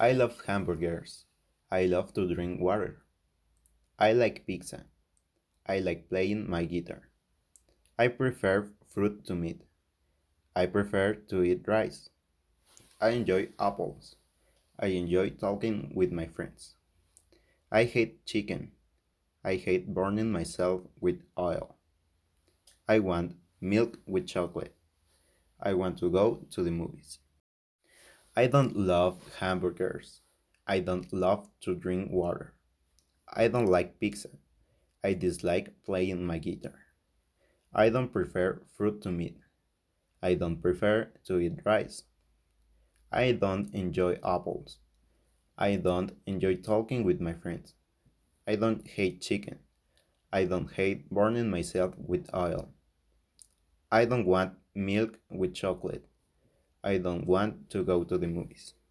I love hamburgers. I love to drink water. I like pizza. I like playing my guitar. I prefer fruit to meat. I prefer to eat rice. I enjoy apples. I enjoy talking with my friends. I hate chicken. I hate burning myself with oil. I want milk with chocolate. I want to go to the movies. I don't love hamburgers. I don't love to drink water. I don't like pizza. I dislike playing my guitar. I don't prefer fruit to meat. I don't prefer to eat rice. I don't enjoy apples. I don't enjoy talking with my friends. I don't hate chicken. I don't hate burning myself with oil. I don't want milk with chocolate. I don't want to go to the movies.